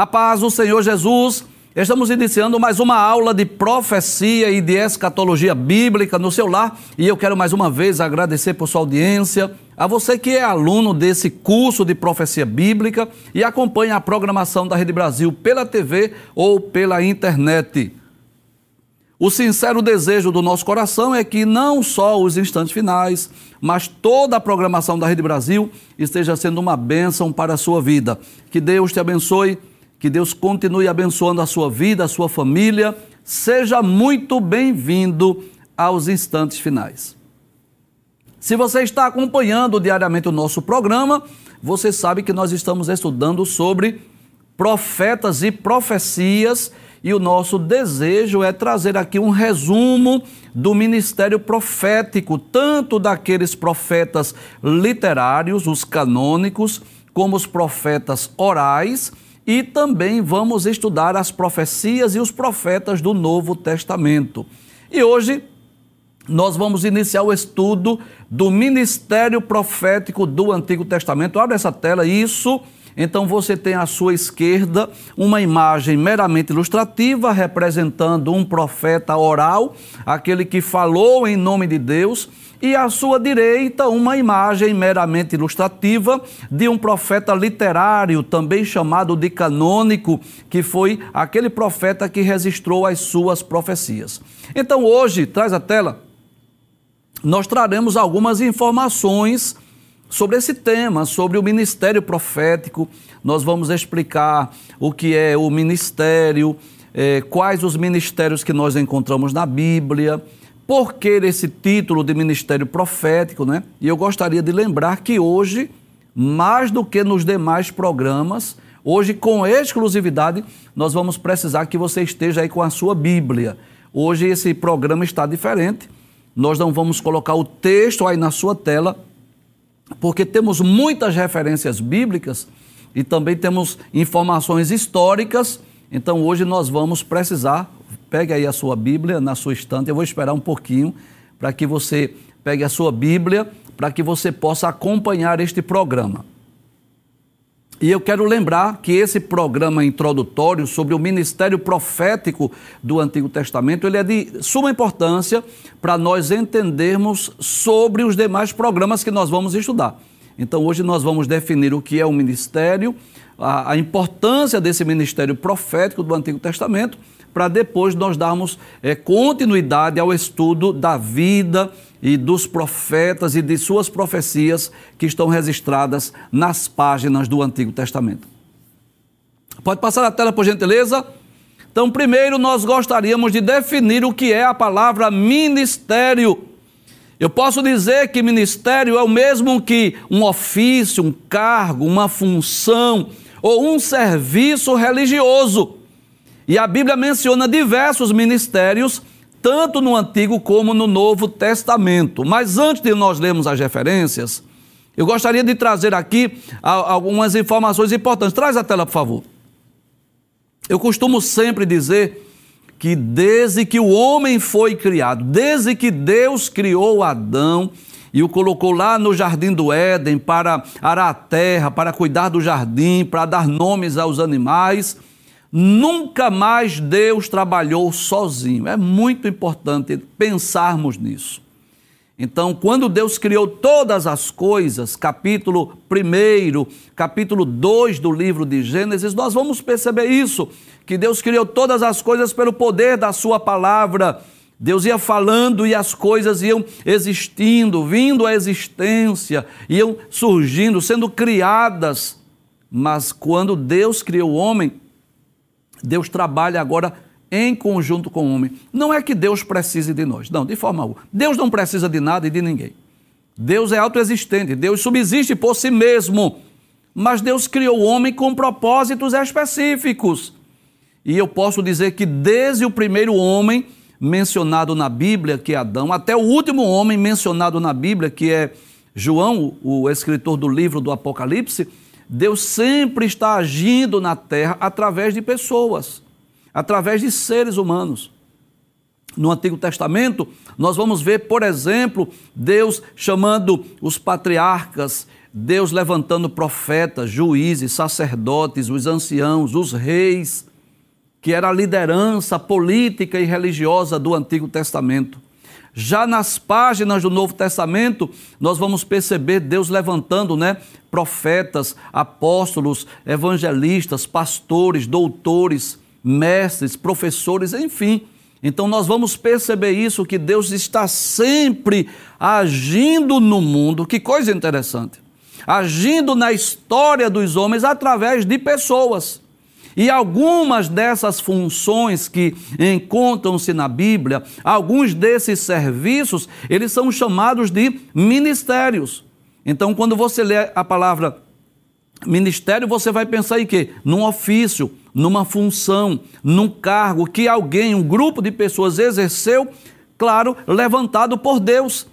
A paz do Senhor Jesus. Estamos iniciando mais uma aula de profecia e de escatologia bíblica no seu lar e eu quero mais uma vez agradecer por sua audiência, a você que é aluno desse curso de profecia bíblica e acompanha a programação da Rede Brasil pela TV ou pela internet. O sincero desejo do nosso coração é que não só os instantes finais, mas toda a programação da Rede Brasil esteja sendo uma bênção para a sua vida. Que Deus te abençoe que Deus continue abençoando a sua vida, a sua família. Seja muito bem-vindo aos instantes finais. Se você está acompanhando diariamente o nosso programa, você sabe que nós estamos estudando sobre profetas e profecias e o nosso desejo é trazer aqui um resumo do ministério profético, tanto daqueles profetas literários, os canônicos, como os profetas orais e também vamos estudar as profecias e os profetas do Novo Testamento. E hoje nós vamos iniciar o estudo do ministério profético do Antigo Testamento. Abre essa tela, isso. Então você tem à sua esquerda uma imagem meramente ilustrativa representando um profeta oral, aquele que falou em nome de Deus e à sua direita uma imagem meramente ilustrativa de um profeta literário, também chamado de canônico, que foi aquele profeta que registrou as suas profecias. Então hoje, traz a tela, nós traremos algumas informações sobre esse tema, sobre o ministério profético. Nós vamos explicar o que é o ministério, eh, quais os ministérios que nós encontramos na Bíblia por que esse título de ministério profético, né? E eu gostaria de lembrar que hoje, mais do que nos demais programas, hoje com exclusividade, nós vamos precisar que você esteja aí com a sua Bíblia. Hoje esse programa está diferente. Nós não vamos colocar o texto aí na sua tela, porque temos muitas referências bíblicas e também temos informações históricas. Então hoje nós vamos precisar Pegue aí a sua Bíblia na sua estante. Eu vou esperar um pouquinho para que você pegue a sua Bíblia, para que você possa acompanhar este programa. E eu quero lembrar que esse programa introdutório sobre o ministério profético do Antigo Testamento, ele é de suma importância para nós entendermos sobre os demais programas que nós vamos estudar. Então hoje nós vamos definir o que é o ministério, a, a importância desse ministério profético do Antigo Testamento para depois nós darmos é, continuidade ao estudo da vida e dos profetas e de suas profecias que estão registradas nas páginas do Antigo Testamento. Pode passar a tela, por gentileza? Então, primeiro nós gostaríamos de definir o que é a palavra ministério. Eu posso dizer que ministério é o mesmo que um ofício, um cargo, uma função ou um serviço religioso. E a Bíblia menciona diversos ministérios, tanto no Antigo como no Novo Testamento. Mas antes de nós lermos as referências, eu gostaria de trazer aqui algumas informações importantes. Traz a tela, por favor. Eu costumo sempre dizer que desde que o homem foi criado, desde que Deus criou Adão e o colocou lá no jardim do Éden para arar a terra, para cuidar do jardim, para dar nomes aos animais, Nunca mais Deus trabalhou sozinho. É muito importante pensarmos nisso. Então, quando Deus criou todas as coisas, capítulo 1, capítulo 2 do livro de Gênesis, nós vamos perceber isso, que Deus criou todas as coisas pelo poder da sua palavra. Deus ia falando e as coisas iam existindo, vindo à existência, iam surgindo, sendo criadas. Mas quando Deus criou o homem, Deus trabalha agora em conjunto com o homem. Não é que Deus precise de nós, não, de forma alguma. Deus não precisa de nada e de ninguém. Deus é autoexistente, Deus subsiste por si mesmo. Mas Deus criou o homem com propósitos específicos. E eu posso dizer que desde o primeiro homem mencionado na Bíblia, que é Adão, até o último homem mencionado na Bíblia, que é João, o escritor do livro do Apocalipse, Deus sempre está agindo na terra através de pessoas, através de seres humanos. No Antigo Testamento, nós vamos ver, por exemplo, Deus chamando os patriarcas Deus levantando profetas, juízes, sacerdotes, os anciãos, os reis, que era a liderança política e religiosa do Antigo Testamento. Já nas páginas do Novo Testamento, nós vamos perceber Deus levantando, né, profetas, apóstolos, evangelistas, pastores, doutores, mestres, professores, enfim. Então nós vamos perceber isso que Deus está sempre agindo no mundo. Que coisa interessante. Agindo na história dos homens através de pessoas. E algumas dessas funções que encontram-se na Bíblia, alguns desses serviços, eles são chamados de ministérios. Então, quando você lê a palavra ministério, você vai pensar em quê? Num ofício, numa função, num cargo que alguém, um grupo de pessoas exerceu, claro, levantado por Deus.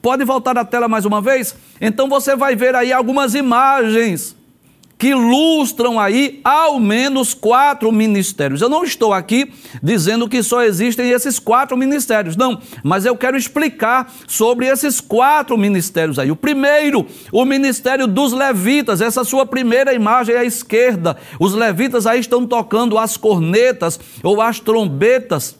Pode voltar à tela mais uma vez? Então você vai ver aí algumas imagens que ilustram aí ao menos quatro ministérios. Eu não estou aqui dizendo que só existem esses quatro ministérios, não, mas eu quero explicar sobre esses quatro ministérios aí. O primeiro, o ministério dos levitas, essa sua primeira imagem à esquerda. Os levitas aí estão tocando as cornetas ou as trombetas.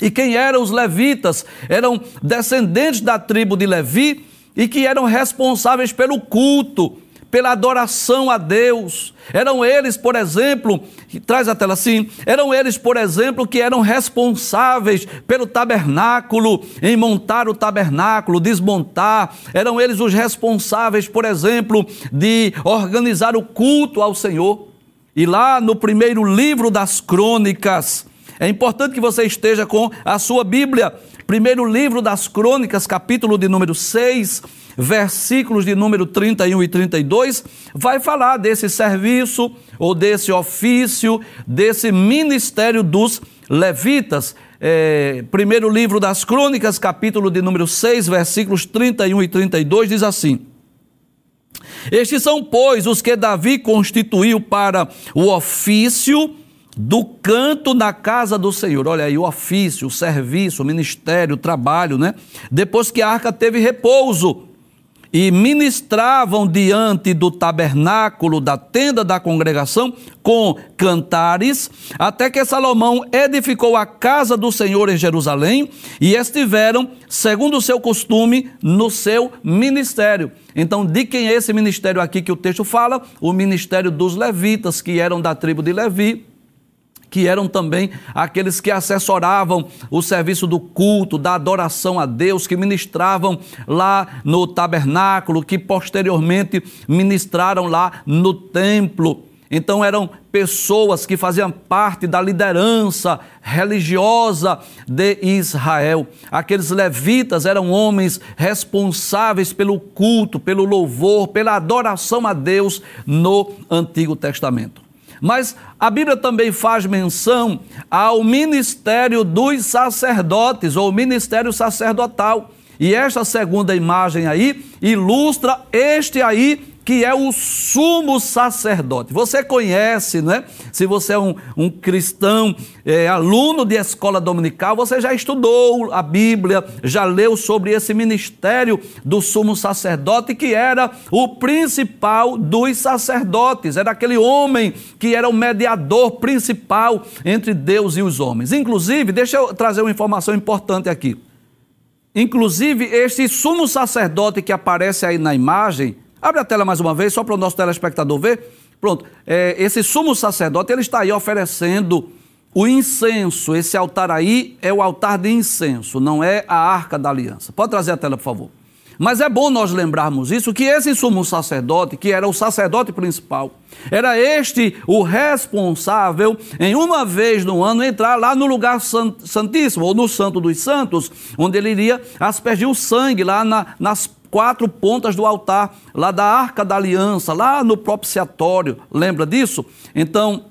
E quem eram os levitas? Eram descendentes da tribo de Levi e que eram responsáveis pelo culto pela adoração a Deus. Eram eles, por exemplo, traz a tela assim, eram eles, por exemplo, que eram responsáveis pelo tabernáculo, em montar o tabernáculo, desmontar. Eram eles os responsáveis, por exemplo, de organizar o culto ao Senhor. E lá no primeiro livro das crônicas, é importante que você esteja com a sua Bíblia. Primeiro livro das crônicas, capítulo de número 6 versículos de número 31 e 32, vai falar desse serviço ou desse ofício, desse ministério dos levitas. É, primeiro livro das Crônicas, capítulo de número 6, versículos 31 e 32, diz assim. Estes são, pois, os que Davi constituiu para o ofício do canto na casa do Senhor. Olha aí, o ofício, o serviço, o ministério, o trabalho, né? Depois que a arca teve repouso e ministravam diante do tabernáculo da tenda da congregação com cantares, até que Salomão edificou a casa do Senhor em Jerusalém e estiveram, segundo o seu costume, no seu ministério. Então, de quem é esse ministério aqui que o texto fala? O ministério dos levitas, que eram da tribo de Levi que eram também aqueles que assessoravam o serviço do culto, da adoração a Deus, que ministravam lá no tabernáculo, que posteriormente ministraram lá no templo. Então eram pessoas que faziam parte da liderança religiosa de Israel. Aqueles levitas eram homens responsáveis pelo culto, pelo louvor, pela adoração a Deus no Antigo Testamento. Mas a Bíblia também faz menção ao ministério dos sacerdotes, ou ministério sacerdotal. E esta segunda imagem aí ilustra este aí que é o sumo sacerdote. Você conhece, né? Se você é um, um cristão, é, aluno de escola dominical, você já estudou a Bíblia, já leu sobre esse ministério do sumo sacerdote, que era o principal dos sacerdotes, era aquele homem que era o mediador principal entre Deus e os homens. Inclusive, deixa eu trazer uma informação importante aqui. Inclusive, este sumo sacerdote que aparece aí na imagem, Abre a tela mais uma vez, só para o nosso telespectador ver. Pronto, é, esse sumo sacerdote, ele está aí oferecendo o incenso. Esse altar aí é o altar de incenso, não é a arca da aliança. Pode trazer a tela, por favor. Mas é bom nós lembrarmos isso, que esse sumo sacerdote, que era o sacerdote principal, era este o responsável em uma vez no ano entrar lá no lugar santíssimo, ou no santo dos santos, onde ele iria aspergir o sangue lá na, nas quatro pontas do altar, lá da Arca da Aliança, lá no propiciatório. Lembra disso? Então,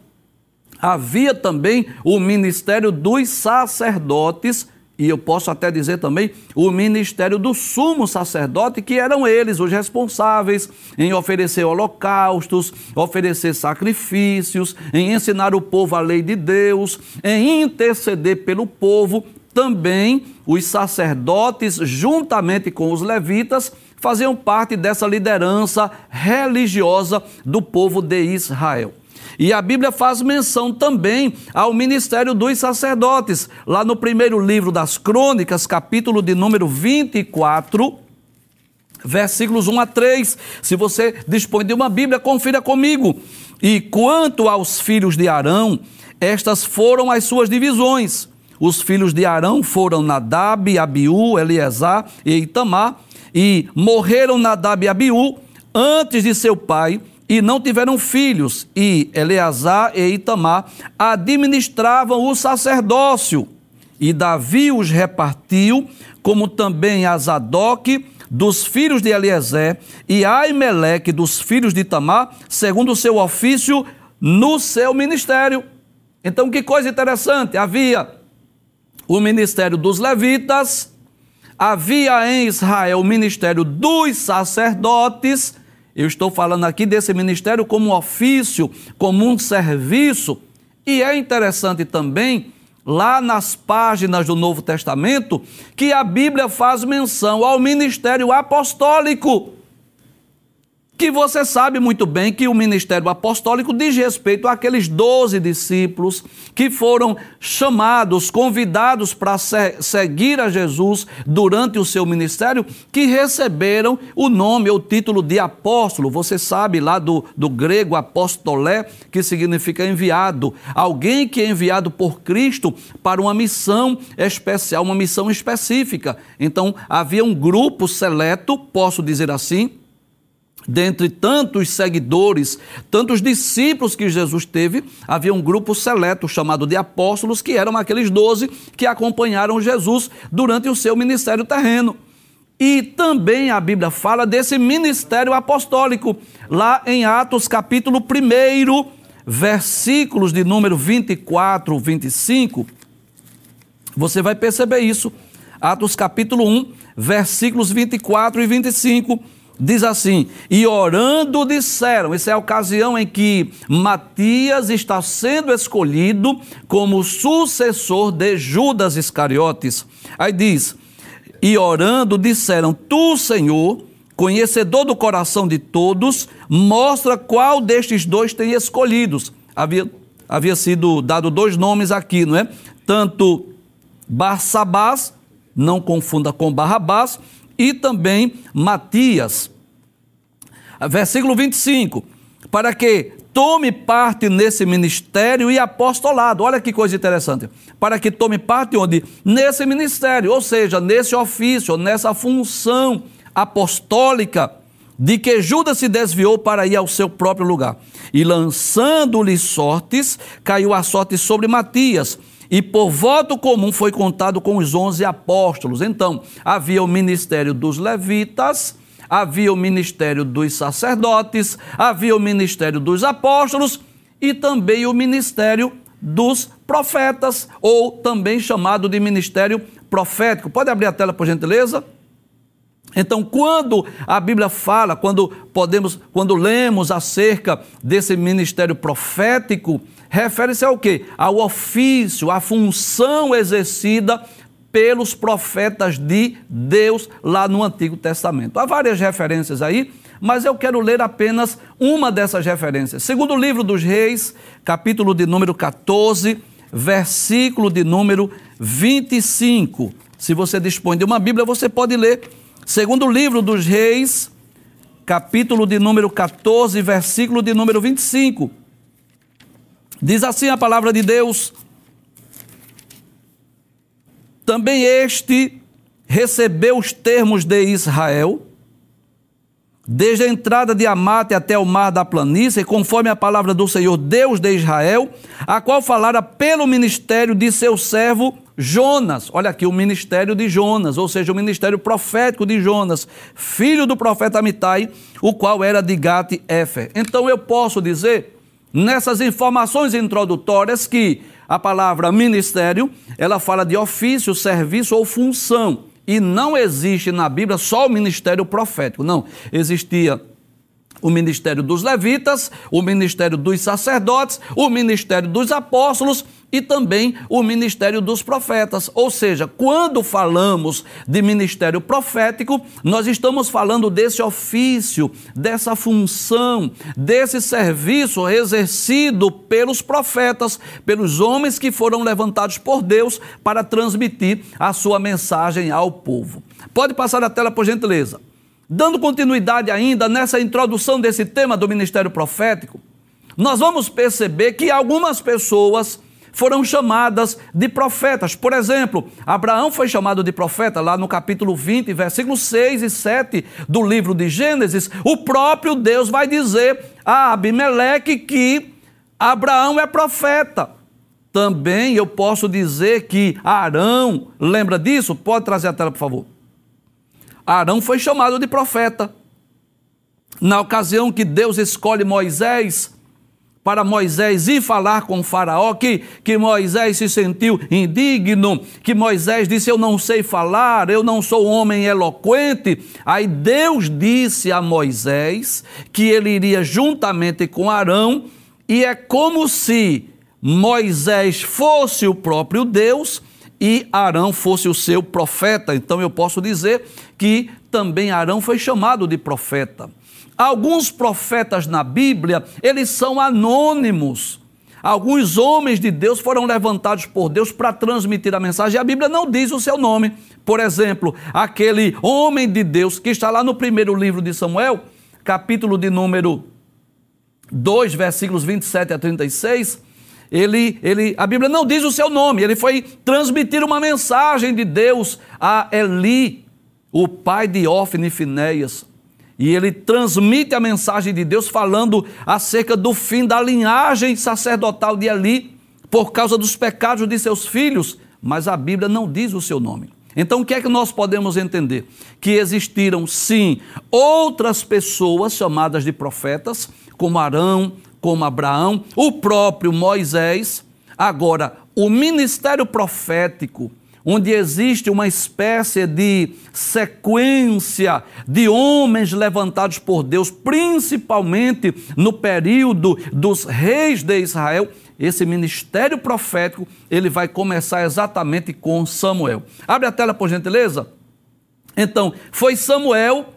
havia também o ministério dos sacerdotes, e eu posso até dizer também o ministério do sumo sacerdote, que eram eles os responsáveis em oferecer holocaustos, oferecer sacrifícios, em ensinar o povo a lei de Deus, em interceder pelo povo também os sacerdotes, juntamente com os levitas, faziam parte dessa liderança religiosa do povo de Israel. E a Bíblia faz menção também ao ministério dos sacerdotes. Lá no primeiro livro das Crônicas, capítulo de número 24, versículos 1 a 3. Se você dispõe de uma Bíblia, confira comigo. E quanto aos filhos de Arão, estas foram as suas divisões. Os filhos de Arão foram Nadab, Abiú, Eleazar e Itamar, e morreram Nadab e Abiú antes de seu pai, e não tiveram filhos, e Eleazar e Itamar administravam o sacerdócio. E Davi os repartiu, como também a Zadok, dos filhos de Eliezer, e Aimeleque, dos filhos de Itamar, segundo o seu ofício, no seu ministério. Então, que coisa interessante, havia o ministério dos levitas, havia em Israel o ministério dos sacerdotes, eu estou falando aqui desse ministério como ofício, como um serviço. E é interessante também, lá nas páginas do Novo Testamento, que a Bíblia faz menção ao ministério apostólico que você sabe muito bem que o ministério apostólico diz respeito àqueles doze discípulos que foram chamados, convidados para seguir a Jesus durante o seu ministério, que receberam o nome ou título de apóstolo. Você sabe lá do, do grego apostolé, que significa enviado. Alguém que é enviado por Cristo para uma missão especial, uma missão específica. Então havia um grupo seleto, posso dizer assim, dentre tantos seguidores, tantos discípulos que Jesus teve, havia um grupo seleto chamado de apóstolos, que eram aqueles doze que acompanharam Jesus durante o seu ministério terreno. E também a Bíblia fala desse ministério apostólico, lá em Atos capítulo 1, versículos de número 24, 25. Você vai perceber isso. Atos capítulo 1, versículos 24 e 25 Diz assim: e orando disseram, essa é a ocasião em que Matias está sendo escolhido como sucessor de Judas Iscariotes. Aí diz: e orando disseram: Tu, Senhor, conhecedor do coração de todos, mostra qual destes dois tem escolhidos. Havia, havia sido dado dois nomes aqui, não é? Tanto Barsabás, não confunda com Barrabás, e também Matias. Versículo 25: para que tome parte nesse ministério e apostolado. Olha que coisa interessante. Para que tome parte onde? Nesse ministério, ou seja, nesse ofício, nessa função apostólica de que Judas se desviou para ir ao seu próprio lugar. E lançando-lhe sortes, caiu a sorte sobre Matias e por voto comum foi contado com os onze apóstolos. Então, havia o ministério dos levitas, havia o ministério dos sacerdotes, havia o ministério dos apóstolos e também o ministério dos profetas, ou também chamado de ministério profético. Pode abrir a tela, por gentileza? Então, quando a Bíblia fala, quando podemos, quando lemos acerca desse ministério profético, refere-se ao quê? Ao ofício, à função exercida pelos profetas de Deus lá no Antigo Testamento. Há várias referências aí, mas eu quero ler apenas uma dessas referências. Segundo livro dos Reis, capítulo de número 14, versículo de número 25. Se você dispõe de uma Bíblia, você pode ler. Segundo livro dos Reis, capítulo de número 14, versículo de número 25. Diz assim a palavra de Deus: Também este recebeu os termos de Israel, desde a entrada de Amate até o mar da planície, conforme a palavra do Senhor, Deus de Israel, a qual falara pelo ministério de seu servo Jonas. Olha aqui, o ministério de Jonas, ou seja, o ministério profético de Jonas, filho do profeta Amitai, o qual era de Gate-Efer. Então eu posso dizer nessas informações introdutórias que a palavra ministério, ela fala de ofício, serviço ou função. E não existe na Bíblia só o ministério profético, não. Existia o ministério dos levitas, o ministério dos sacerdotes, o ministério dos apóstolos e também o ministério dos profetas. Ou seja, quando falamos de ministério profético, nós estamos falando desse ofício, dessa função, desse serviço exercido pelos profetas, pelos homens que foram levantados por Deus para transmitir a sua mensagem ao povo. Pode passar a tela, por gentileza. Dando continuidade ainda nessa introdução desse tema do ministério profético, nós vamos perceber que algumas pessoas foram chamadas de profetas. Por exemplo, Abraão foi chamado de profeta lá no capítulo 20, versículos 6 e 7 do livro de Gênesis. O próprio Deus vai dizer a Abimeleque que Abraão é profeta. Também eu posso dizer que Arão, lembra disso? Pode trazer a tela, por favor. Arão foi chamado de profeta. Na ocasião que Deus escolhe Moisés para Moisés ir falar com Faraó, que, que Moisés se sentiu indigno, que Moisés disse: Eu não sei falar, eu não sou um homem eloquente. Aí Deus disse a Moisés que ele iria juntamente com Arão, e é como se Moisés fosse o próprio Deus e Arão fosse o seu profeta. Então eu posso dizer que também Arão foi chamado de profeta. Alguns profetas na Bíblia, eles são anônimos. Alguns homens de Deus foram levantados por Deus para transmitir a mensagem. A Bíblia não diz o seu nome. Por exemplo, aquele homem de Deus que está lá no primeiro livro de Samuel, capítulo de número 2, versículos 27 a 36, ele, ele, a Bíblia não diz o seu nome, ele foi transmitir uma mensagem de Deus a Eli, o pai de Ofne e Finéias. E ele transmite a mensagem de Deus falando acerca do fim da linhagem sacerdotal de Eli, por causa dos pecados de seus filhos, mas a Bíblia não diz o seu nome. Então, o que é que nós podemos entender? Que existiram, sim, outras pessoas chamadas de profetas, como Arão, como Abraão, o próprio Moisés. Agora, o ministério profético onde existe uma espécie de sequência de homens levantados por Deus, principalmente no período dos reis de Israel, esse ministério profético, ele vai começar exatamente com Samuel. Abre a tela, por gentileza. Então, foi Samuel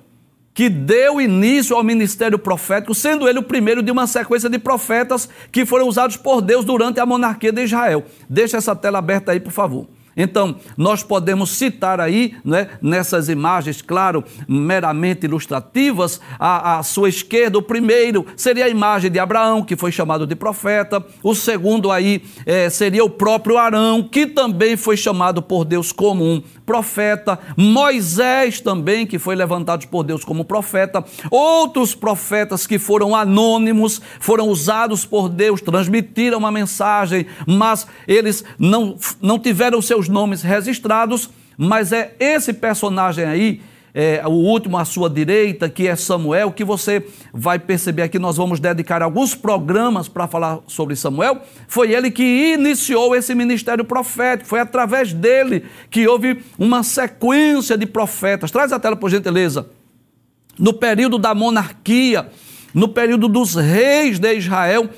que deu início ao ministério profético, sendo ele o primeiro de uma sequência de profetas que foram usados por Deus durante a monarquia de Israel. Deixa essa tela aberta aí, por favor. Então, nós podemos citar aí, né, nessas imagens, claro, meramente ilustrativas, à, sua esquerda, o primeiro seria a imagem de Abraão, que foi chamado de profeta, o segundo aí é, seria o próprio Arão, que também foi chamado por Deus como um profeta, Moisés também, que foi levantado por Deus como profeta, outros profetas que foram anônimos, foram usados por Deus, transmitiram uma mensagem, mas eles não, não tiveram seus nomes registrados, mas é esse personagem aí, é, o último à sua direita, que é Samuel, que você vai perceber aqui, nós vamos dedicar alguns programas para falar sobre Samuel. Foi ele que iniciou esse ministério profético, foi através dele que houve uma sequência de profetas. Traz a tela, por gentileza. No período da monarquia, no período dos reis de Israel,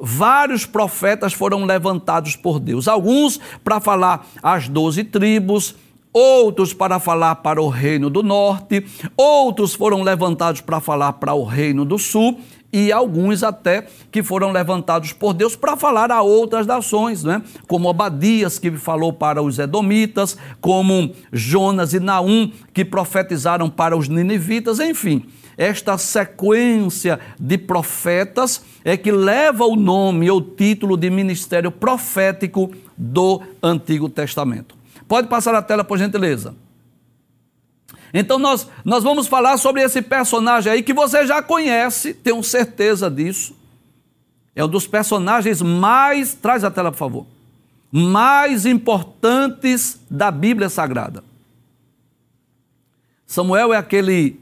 vários profetas foram levantados por Deus. Alguns para falar as doze tribos, outros para falar para o reino do norte, outros foram levantados para falar para o reino do sul e alguns até que foram levantados por Deus para falar a outras nações, né? como Obadias, que falou para os Edomitas, como Jonas e Naum, que profetizaram para os Ninivitas, enfim esta sequência de profetas é que leva o nome ou título de ministério profético do Antigo Testamento. Pode passar a tela, por gentileza. Então nós, nós vamos falar sobre esse personagem aí que você já conhece, tenho certeza disso. É um dos personagens mais, traz a tela por favor, mais importantes da Bíblia Sagrada. Samuel é aquele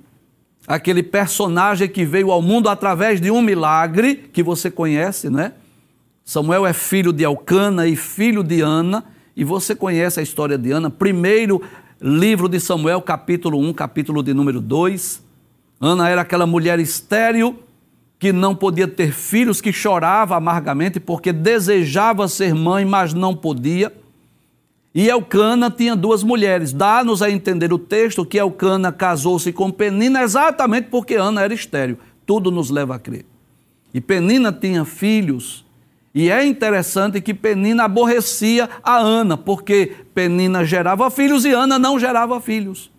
aquele personagem que veio ao mundo através de um milagre que você conhece, né? Samuel é filho de Elcana e filho de Ana, e você conhece a história de Ana. Primeiro livro de Samuel, capítulo 1, capítulo de número 2. Ana era aquela mulher estéril que não podia ter filhos, que chorava amargamente porque desejava ser mãe, mas não podia. E Elcana tinha duas mulheres. Dá-nos a entender o texto que Elcana casou-se com Penina exatamente porque Ana era estéril. Tudo nos leva a crer. E Penina tinha filhos. E é interessante que Penina aborrecia a Ana, porque Penina gerava filhos e Ana não gerava filhos.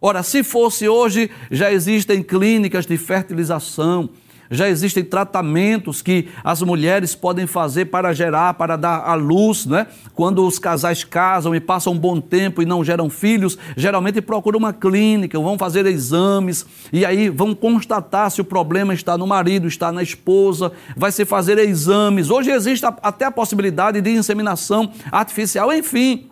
Ora, se fosse hoje, já existem clínicas de fertilização, já existem tratamentos que as mulheres podem fazer para gerar, para dar à luz, né? Quando os casais casam e passam um bom tempo e não geram filhos, geralmente procuram uma clínica, vão fazer exames e aí vão constatar se o problema está no marido, está na esposa, vai se fazer exames. Hoje existe até a possibilidade de inseminação artificial, enfim.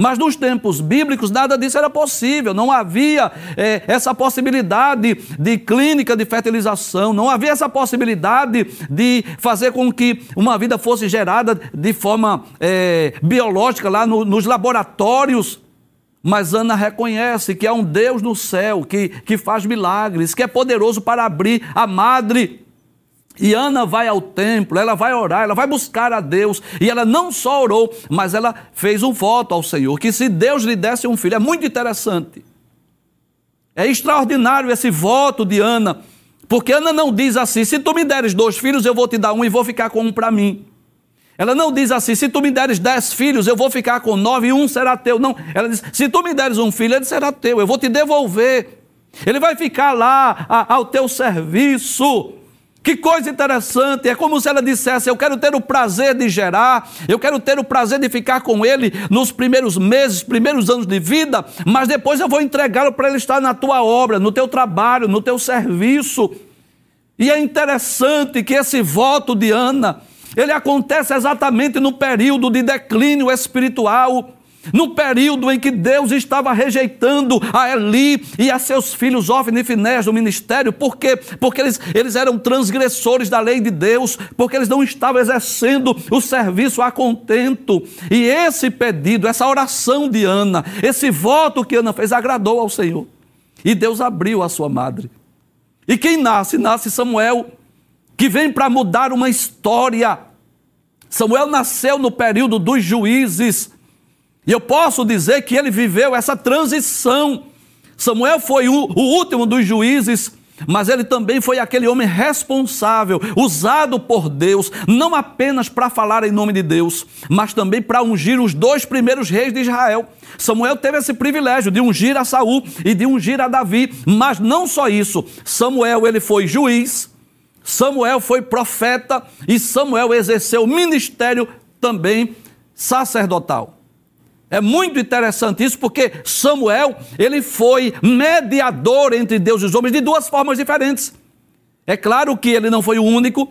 Mas nos tempos bíblicos nada disso era possível, não havia é, essa possibilidade de clínica de fertilização, não havia essa possibilidade de fazer com que uma vida fosse gerada de forma é, biológica lá no, nos laboratórios. Mas Ana reconhece que há um Deus no céu que, que faz milagres, que é poderoso para abrir a madre e Ana vai ao templo, ela vai orar, ela vai buscar a Deus. E ela não só orou, mas ela fez um voto ao Senhor, que se Deus lhe desse um filho. É muito interessante. É extraordinário esse voto de Ana, porque Ana não diz assim: se tu me deres dois filhos, eu vou te dar um e vou ficar com um para mim. Ela não diz assim: se tu me deres dez filhos, eu vou ficar com nove e um será teu. Não, ela diz: se tu me deres um filho, ele será teu, eu vou te devolver. Ele vai ficar lá a, ao teu serviço. Que coisa interessante, é como se ela dissesse: Eu quero ter o prazer de gerar, eu quero ter o prazer de ficar com ele nos primeiros meses, primeiros anos de vida, mas depois eu vou entregá-lo para ele estar na tua obra, no teu trabalho, no teu serviço. E é interessante que esse voto de Ana, ele acontece exatamente no período de declínio espiritual no período em que Deus estava rejeitando a Eli e a seus filhos Ofni e Finés do ministério, por quê? Porque eles, eles eram transgressores da lei de Deus, porque eles não estavam exercendo o serviço a contento. E esse pedido, essa oração de Ana, esse voto que Ana fez, agradou ao Senhor. E Deus abriu a sua madre. E quem nasce? Nasce Samuel, que vem para mudar uma história. Samuel nasceu no período dos juízes e eu posso dizer que ele viveu essa transição. Samuel foi o, o último dos juízes, mas ele também foi aquele homem responsável, usado por Deus, não apenas para falar em nome de Deus, mas também para ungir os dois primeiros reis de Israel. Samuel teve esse privilégio de ungir a Saul e de ungir a Davi, mas não só isso. Samuel ele foi juiz, Samuel foi profeta e Samuel exerceu ministério também sacerdotal. É muito interessante isso porque Samuel, ele foi mediador entre Deus e os homens de duas formas diferentes. É claro que ele não foi o único.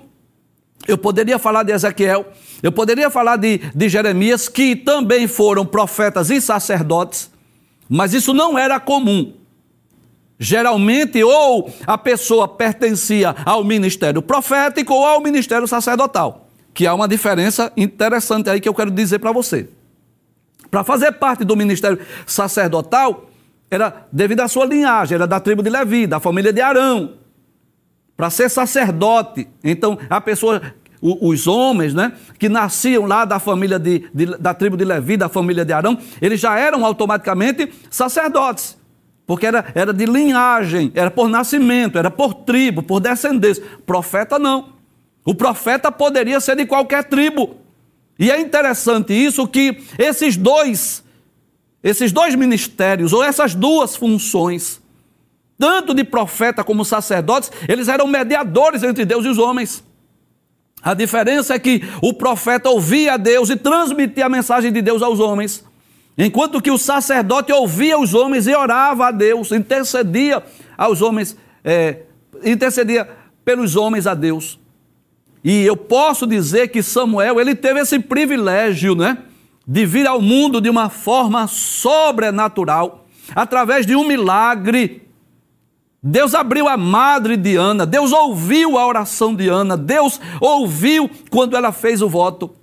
Eu poderia falar de Ezequiel, eu poderia falar de, de Jeremias, que também foram profetas e sacerdotes, mas isso não era comum. Geralmente, ou a pessoa pertencia ao ministério profético ou ao ministério sacerdotal, que há uma diferença interessante aí que eu quero dizer para você. Para fazer parte do ministério sacerdotal, era devido à sua linhagem, era da tribo de Levi, da família de Arão. Para ser sacerdote, então a pessoa, os homens, né, que nasciam lá da família de, de, da tribo de Levi, da família de Arão, eles já eram automaticamente sacerdotes, porque era, era de linhagem, era por nascimento, era por tribo, por descendência. Profeta não. O profeta poderia ser de qualquer tribo. E é interessante isso que esses dois, esses dois ministérios, ou essas duas funções, tanto de profeta como sacerdotes, eles eram mediadores entre Deus e os homens. A diferença é que o profeta ouvia a Deus e transmitia a mensagem de Deus aos homens, enquanto que o sacerdote ouvia os homens e orava a Deus, intercedia aos homens, é, intercedia pelos homens a Deus. E eu posso dizer que Samuel, ele teve esse privilégio, né? De vir ao mundo de uma forma sobrenatural, através de um milagre. Deus abriu a madre de Ana, Deus ouviu a oração de Ana, Deus ouviu quando ela fez o voto.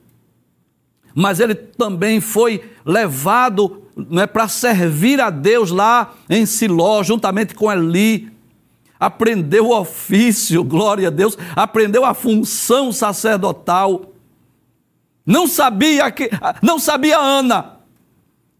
Mas ele também foi levado né, para servir a Deus lá em Siló, juntamente com Eli. Aprendeu o ofício, glória a Deus, aprendeu a função sacerdotal. Não sabia que, não sabia Ana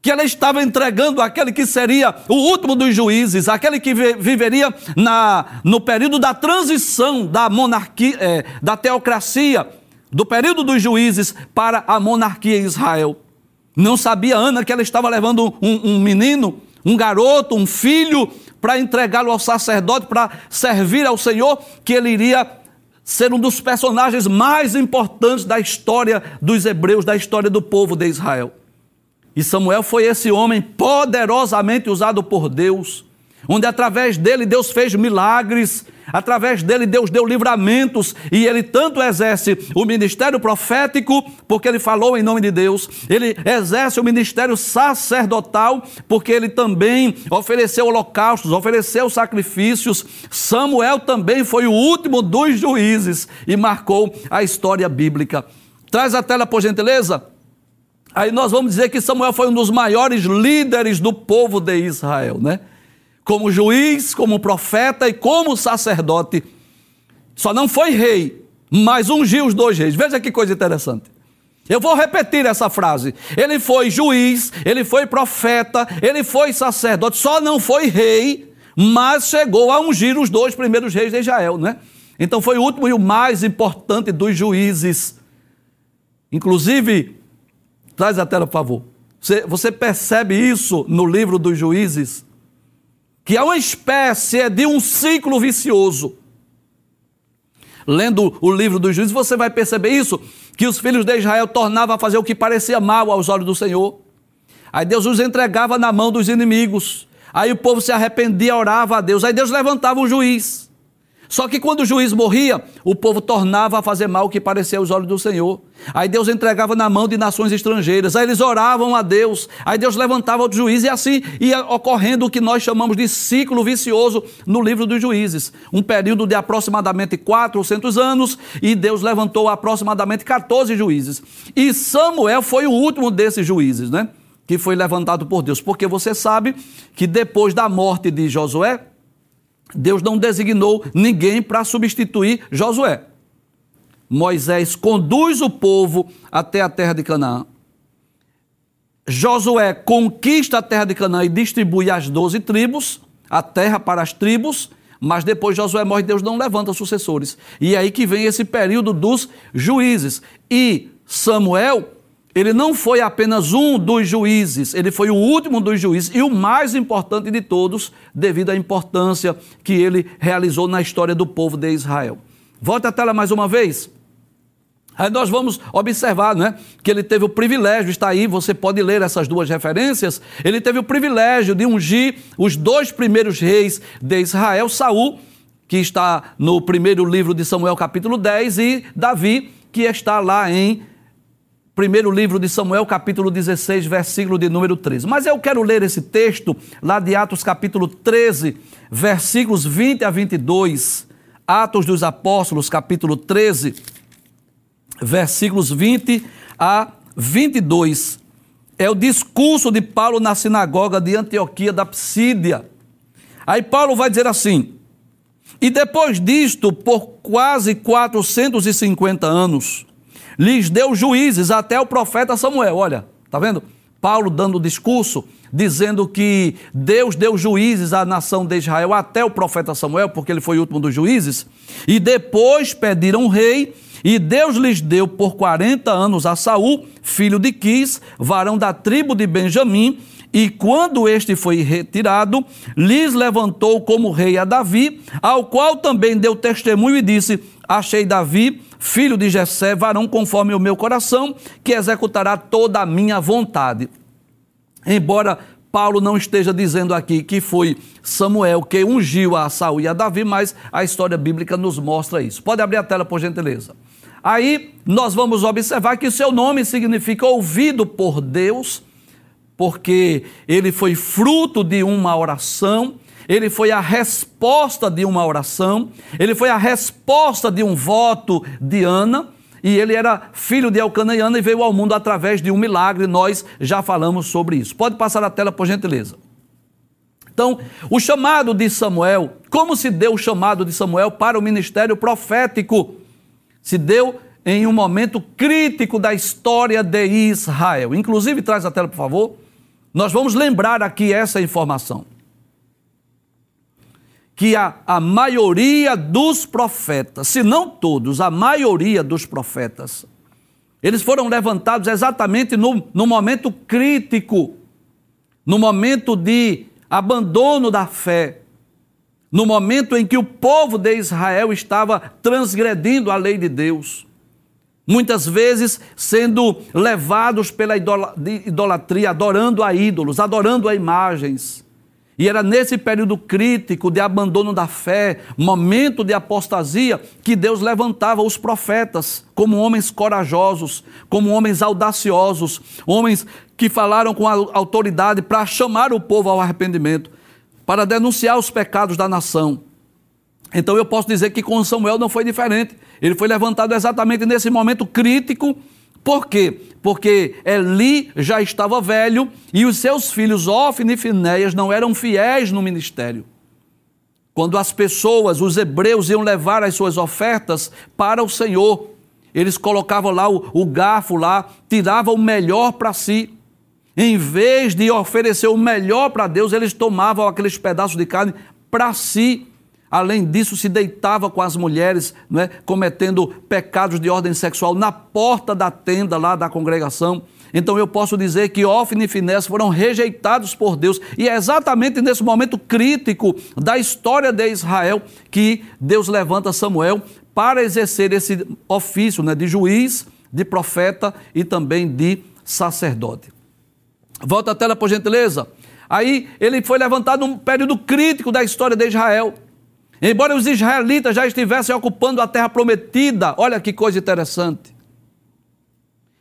que ela estava entregando aquele que seria o último dos juízes, aquele que viveria na, no período da transição da monarquia, é, da teocracia, do período dos juízes para a monarquia em Israel. Não sabia Ana que ela estava levando um, um menino, um garoto, um filho, para entregá-lo ao sacerdote, para servir ao Senhor, que ele iria ser um dos personagens mais importantes da história dos hebreus, da história do povo de Israel. E Samuel foi esse homem poderosamente usado por Deus, onde através dele Deus fez milagres, através dele Deus deu livramentos, e ele tanto exerce o ministério profético, porque ele falou em nome de Deus, ele exerce o ministério sacerdotal, porque ele também ofereceu holocaustos, ofereceu sacrifícios. Samuel também foi o último dos juízes e marcou a história bíblica. Traz a tela, por gentileza. Aí nós vamos dizer que Samuel foi um dos maiores líderes do povo de Israel, né? Como juiz, como profeta e como sacerdote. Só não foi rei, mas ungiu os dois reis. Veja que coisa interessante. Eu vou repetir essa frase. Ele foi juiz, ele foi profeta, ele foi sacerdote, só não foi rei, mas chegou a ungir os dois primeiros reis de Israel, né? Então foi o último e o mais importante dos juízes. Inclusive, Traz a tela, por favor. Você, você percebe isso no livro dos juízes? Que é uma espécie de um ciclo vicioso. Lendo o livro dos juízes, você vai perceber isso: que os filhos de Israel tornavam a fazer o que parecia mal aos olhos do Senhor. Aí Deus os entregava na mão dos inimigos. Aí o povo se arrependia, orava a Deus. Aí Deus levantava um juiz. Só que quando o juiz morria, o povo tornava a fazer mal o que parecia aos olhos do Senhor. Aí Deus entregava na mão de nações estrangeiras. Aí eles oravam a Deus. Aí Deus levantava outro juiz e assim ia ocorrendo o que nós chamamos de ciclo vicioso no livro dos juízes. Um período de aproximadamente 400 anos e Deus levantou aproximadamente 14 juízes. E Samuel foi o último desses juízes, né? Que foi levantado por Deus. Porque você sabe que depois da morte de Josué, Deus não designou ninguém para substituir Josué. Moisés conduz o povo até a terra de Canaã. Josué conquista a terra de Canaã e distribui as doze tribos, a terra para as tribos, mas depois Josué morre, Deus não levanta sucessores. E é aí que vem esse período dos juízes. E Samuel ele não foi apenas um dos juízes, ele foi o último dos juízes e o mais importante de todos, devido à importância que ele realizou na história do povo de Israel. Volta a tela mais uma vez. Aí nós vamos observar né, que ele teve o privilégio, está aí, você pode ler essas duas referências. Ele teve o privilégio de ungir os dois primeiros reis de Israel, Saul, que está no primeiro livro de Samuel, capítulo 10, e Davi, que está lá em primeiro livro de Samuel, capítulo 16, versículo de número 13. Mas eu quero ler esse texto lá de Atos, capítulo 13, versículos 20 a 22. Atos dos Apóstolos, capítulo 13, versículos 20 a 22. É o discurso de Paulo na sinagoga de Antioquia da Psídia. Aí Paulo vai dizer assim: E depois disto, por quase 450 anos, lhes deu juízes até o profeta Samuel. Olha, tá vendo? Paulo dando o discurso, dizendo que Deus deu juízes à nação de Israel até o profeta Samuel, porque ele foi o último dos juízes, e depois pediram rei, e Deus lhes deu por 40 anos a Saul, filho de Quis, varão da tribo de Benjamim, e quando este foi retirado, lhes levantou como rei a Davi, ao qual também deu testemunho e disse: Achei Davi, filho de Jessé, varão conforme o meu coração, que executará toda a minha vontade. Embora Paulo não esteja dizendo aqui que foi Samuel que ungiu a Saul e a Davi, mas a história bíblica nos mostra isso. Pode abrir a tela, por gentileza. Aí nós vamos observar que seu nome significa ouvido por Deus, porque ele foi fruto de uma oração ele foi a resposta de uma oração, ele foi a resposta de um voto de Ana, e ele era filho de Elcana e Ana e veio ao mundo através de um milagre, nós já falamos sobre isso. Pode passar a tela, por gentileza. Então, o chamado de Samuel, como se deu o chamado de Samuel para o ministério profético? Se deu em um momento crítico da história de Israel. Inclusive, traz a tela, por favor. Nós vamos lembrar aqui essa informação. Que a, a maioria dos profetas, se não todos, a maioria dos profetas, eles foram levantados exatamente no, no momento crítico, no momento de abandono da fé, no momento em que o povo de Israel estava transgredindo a lei de Deus muitas vezes sendo levados pela idolatria, adorando a ídolos, adorando a imagens. E era nesse período crítico de abandono da fé, momento de apostasia, que Deus levantava os profetas como homens corajosos, como homens audaciosos, homens que falaram com autoridade para chamar o povo ao arrependimento, para denunciar os pecados da nação. Então eu posso dizer que com Samuel não foi diferente. Ele foi levantado exatamente nesse momento crítico. Por quê? Porque Eli já estava velho e os seus filhos Ofni e Finéias não eram fiéis no ministério. Quando as pessoas, os hebreus, iam levar as suas ofertas para o Senhor, eles colocavam lá o, o garfo lá, tiravam o melhor para si. Em vez de oferecer o melhor para Deus, eles tomavam aqueles pedaços de carne para si. Além disso, se deitava com as mulheres, é? cometendo pecados de ordem sexual na porta da tenda lá da congregação. Então eu posso dizer que Ofni e Finés foram rejeitados por Deus. E é exatamente nesse momento crítico da história de Israel que Deus levanta Samuel para exercer esse ofício né, de juiz, de profeta e também de sacerdote. Volta a tela, por gentileza. Aí ele foi levantado num período crítico da história de Israel. Embora os israelitas já estivessem ocupando a terra prometida, olha que coisa interessante.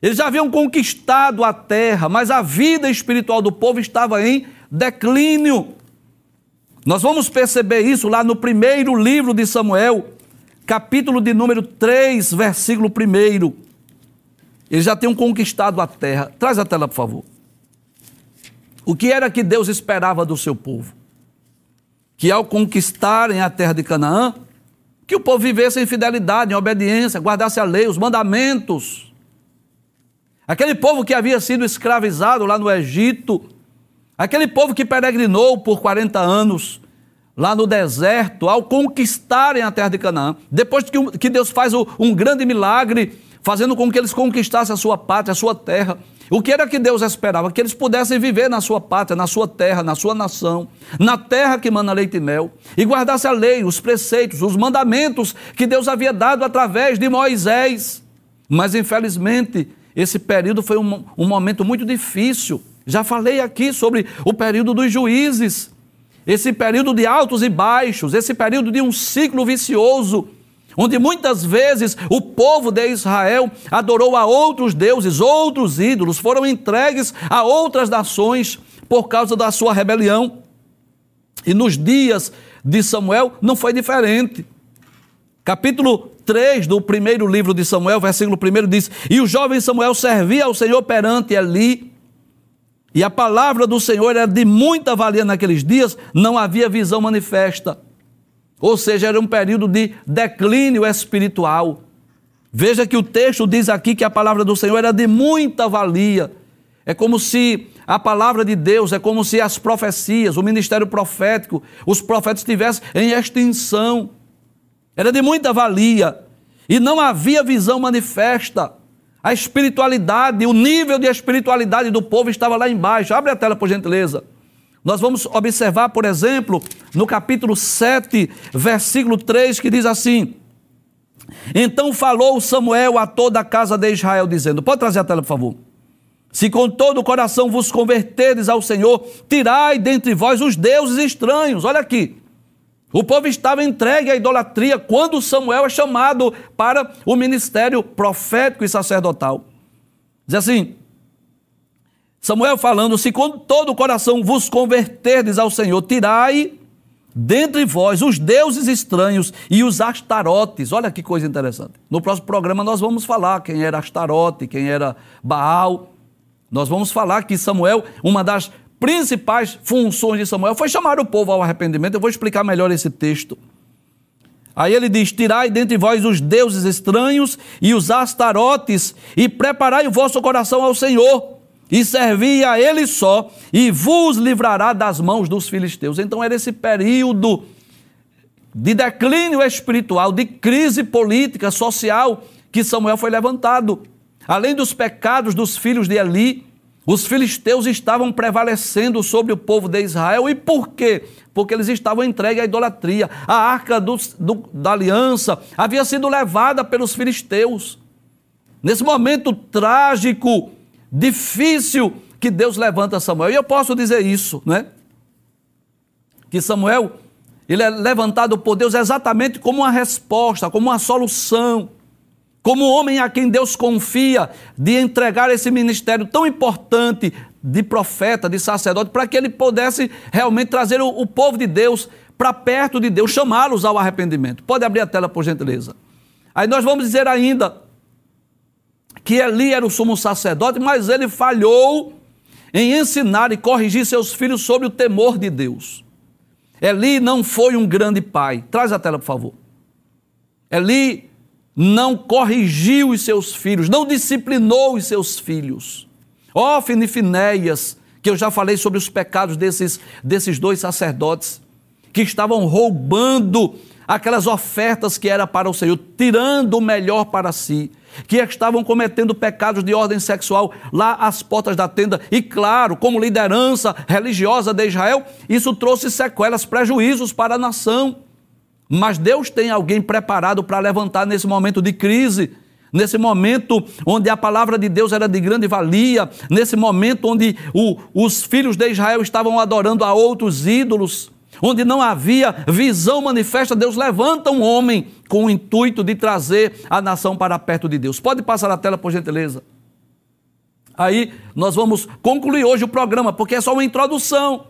Eles já haviam conquistado a terra, mas a vida espiritual do povo estava em declínio. Nós vamos perceber isso lá no primeiro livro de Samuel, capítulo de número 3, versículo 1. Eles já tinham conquistado a terra. Traz a tela, por favor. O que era que Deus esperava do seu povo? Que ao conquistarem a terra de Canaã, que o povo vivesse em fidelidade, em obediência, guardasse a lei, os mandamentos. Aquele povo que havia sido escravizado lá no Egito, aquele povo que peregrinou por 40 anos lá no deserto, ao conquistarem a terra de Canaã, depois que Deus faz um grande milagre, fazendo com que eles conquistassem a sua pátria, a sua terra, o que era que Deus esperava? Que eles pudessem viver na sua pátria, na sua terra, na sua nação, na terra que manda leite e mel, e guardasse a lei, os preceitos, os mandamentos que Deus havia dado através de Moisés. Mas, infelizmente, esse período foi um, um momento muito difícil. Já falei aqui sobre o período dos juízes, esse período de altos e baixos, esse período de um ciclo vicioso onde muitas vezes o povo de Israel adorou a outros deuses, outros ídolos, foram entregues a outras nações por causa da sua rebelião. E nos dias de Samuel não foi diferente. Capítulo 3 do primeiro livro de Samuel, versículo 1 diz: E o jovem Samuel servia ao Senhor perante Eli, e a palavra do Senhor era de muita valia naqueles dias, não havia visão manifesta. Ou seja, era um período de declínio espiritual. Veja que o texto diz aqui que a palavra do Senhor era de muita valia. É como se a palavra de Deus, é como se as profecias, o ministério profético, os profetas estivessem em extinção. Era de muita valia. E não havia visão manifesta. A espiritualidade, o nível de espiritualidade do povo estava lá embaixo. Abre a tela, por gentileza. Nós vamos observar, por exemplo, no capítulo 7, versículo 3, que diz assim: Então falou Samuel a toda a casa de Israel, dizendo: Pode trazer a tela, por favor. Se com todo o coração vos converteres ao Senhor, tirai dentre vós os deuses estranhos. Olha aqui. O povo estava entregue à idolatria quando Samuel é chamado para o ministério profético e sacerdotal. Diz assim: Samuel falando: Se com todo o coração vos converterdes ao Senhor, tirai dentre vós os deuses estranhos e os astarotes. Olha que coisa interessante. No próximo programa nós vamos falar quem era Astarote, quem era Baal. Nós vamos falar que Samuel, uma das principais funções de Samuel foi chamar o povo ao arrependimento. Eu vou explicar melhor esse texto. Aí ele diz: Tirai dentre vós os deuses estranhos e os astarotes, e preparai o vosso coração ao Senhor, e servi a Ele só, e vos livrará das mãos dos filisteus. Então era esse período de declínio espiritual, de crise política, social, que Samuel foi levantado. Além dos pecados dos filhos de Eli, os filisteus estavam prevalecendo sobre o povo de Israel. E por quê? Porque eles estavam entregues à idolatria. A arca do, do, da aliança havia sido levada pelos filisteus. Nesse momento trágico, difícil, que Deus levanta Samuel. E eu posso dizer isso, né? Que Samuel, ele é levantado por Deus exatamente como uma resposta, como uma solução como homem a quem Deus confia de entregar esse ministério tão importante de profeta, de sacerdote, para que ele pudesse realmente trazer o, o povo de Deus para perto de Deus, chamá-los ao arrependimento. Pode abrir a tela, por gentileza. Aí nós vamos dizer ainda que Eli era o sumo sacerdote, mas ele falhou em ensinar e corrigir seus filhos sobre o temor de Deus. Eli não foi um grande pai. Traz a tela, por favor. Eli não corrigiu os seus filhos, não disciplinou os seus filhos. Ófine e Finéias, que eu já falei sobre os pecados desses, desses dois sacerdotes, que estavam roubando aquelas ofertas que era para o Senhor, tirando o melhor para si, que estavam cometendo pecados de ordem sexual lá às portas da tenda, e claro, como liderança religiosa de Israel, isso trouxe sequelas, prejuízos para a nação. Mas Deus tem alguém preparado para levantar nesse momento de crise, nesse momento onde a palavra de Deus era de grande valia, nesse momento onde o, os filhos de Israel estavam adorando a outros ídolos, onde não havia visão manifesta, Deus levanta um homem com o intuito de trazer a nação para perto de Deus. Pode passar a tela, por gentileza. Aí nós vamos concluir hoje o programa, porque é só uma introdução.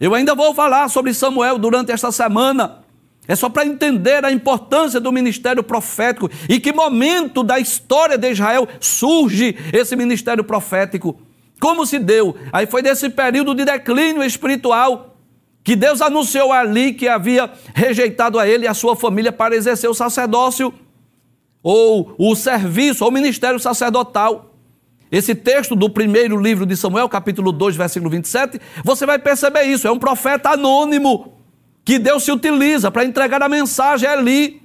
Eu ainda vou falar sobre Samuel durante esta semana. É só para entender a importância do ministério profético e que momento da história de Israel surge esse ministério profético. Como se deu? Aí foi desse período de declínio espiritual que Deus anunciou ali que havia rejeitado a ele e a sua família para exercer o sacerdócio ou o serviço, ou o ministério sacerdotal. Esse texto do primeiro livro de Samuel, capítulo 2, versículo 27, você vai perceber isso, é um profeta anônimo que Deus se utiliza para entregar a mensagem a Eli,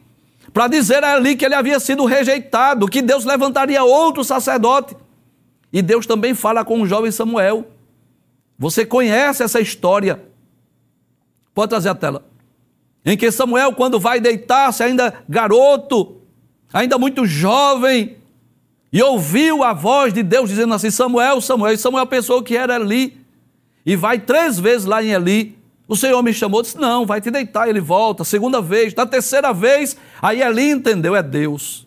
para dizer a Eli que ele havia sido rejeitado, que Deus levantaria outro sacerdote. E Deus também fala com o jovem Samuel. Você conhece essa história? Pode trazer a tela. Em que Samuel, quando vai deitar-se, ainda garoto, ainda muito jovem, e ouviu a voz de Deus dizendo assim: Samuel, Samuel. E Samuel pensou que era Eli. E vai três vezes lá em Eli o Senhor me chamou disse: Não, vai te deitar. Ele volta, segunda vez, da terceira vez. Aí ali entendeu: é Deus.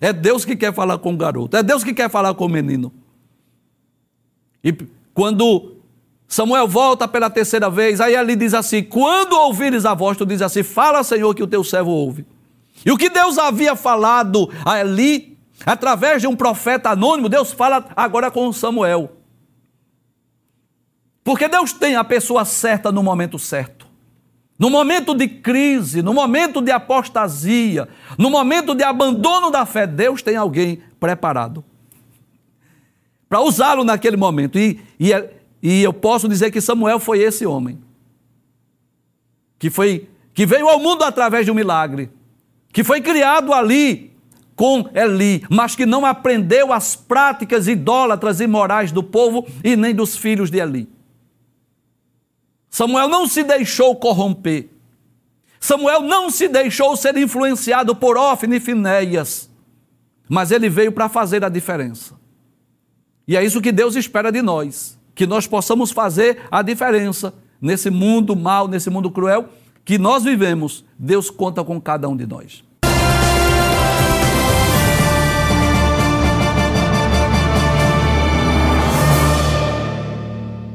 É Deus que quer falar com o garoto, é Deus que quer falar com o menino. E quando Samuel volta pela terceira vez, aí ele diz assim: Quando ouvires a voz, tu diz assim: Fala, Senhor, que o teu servo ouve. E o que Deus havia falado a Eli, através de um profeta anônimo, Deus fala agora com Samuel. Porque Deus tem a pessoa certa no momento certo. No momento de crise, no momento de apostasia, no momento de abandono da fé, Deus tem alguém preparado para usá-lo naquele momento. E, e, e eu posso dizer que Samuel foi esse homem que foi que veio ao mundo através de um milagre, que foi criado ali com Eli, mas que não aprendeu as práticas idólatras e morais do povo e nem dos filhos de Eli. Samuel não se deixou corromper. Samuel não se deixou ser influenciado por Ofne e Finéias. Mas ele veio para fazer a diferença. E é isso que Deus espera de nós, que nós possamos fazer a diferença nesse mundo mal, nesse mundo cruel que nós vivemos. Deus conta com cada um de nós.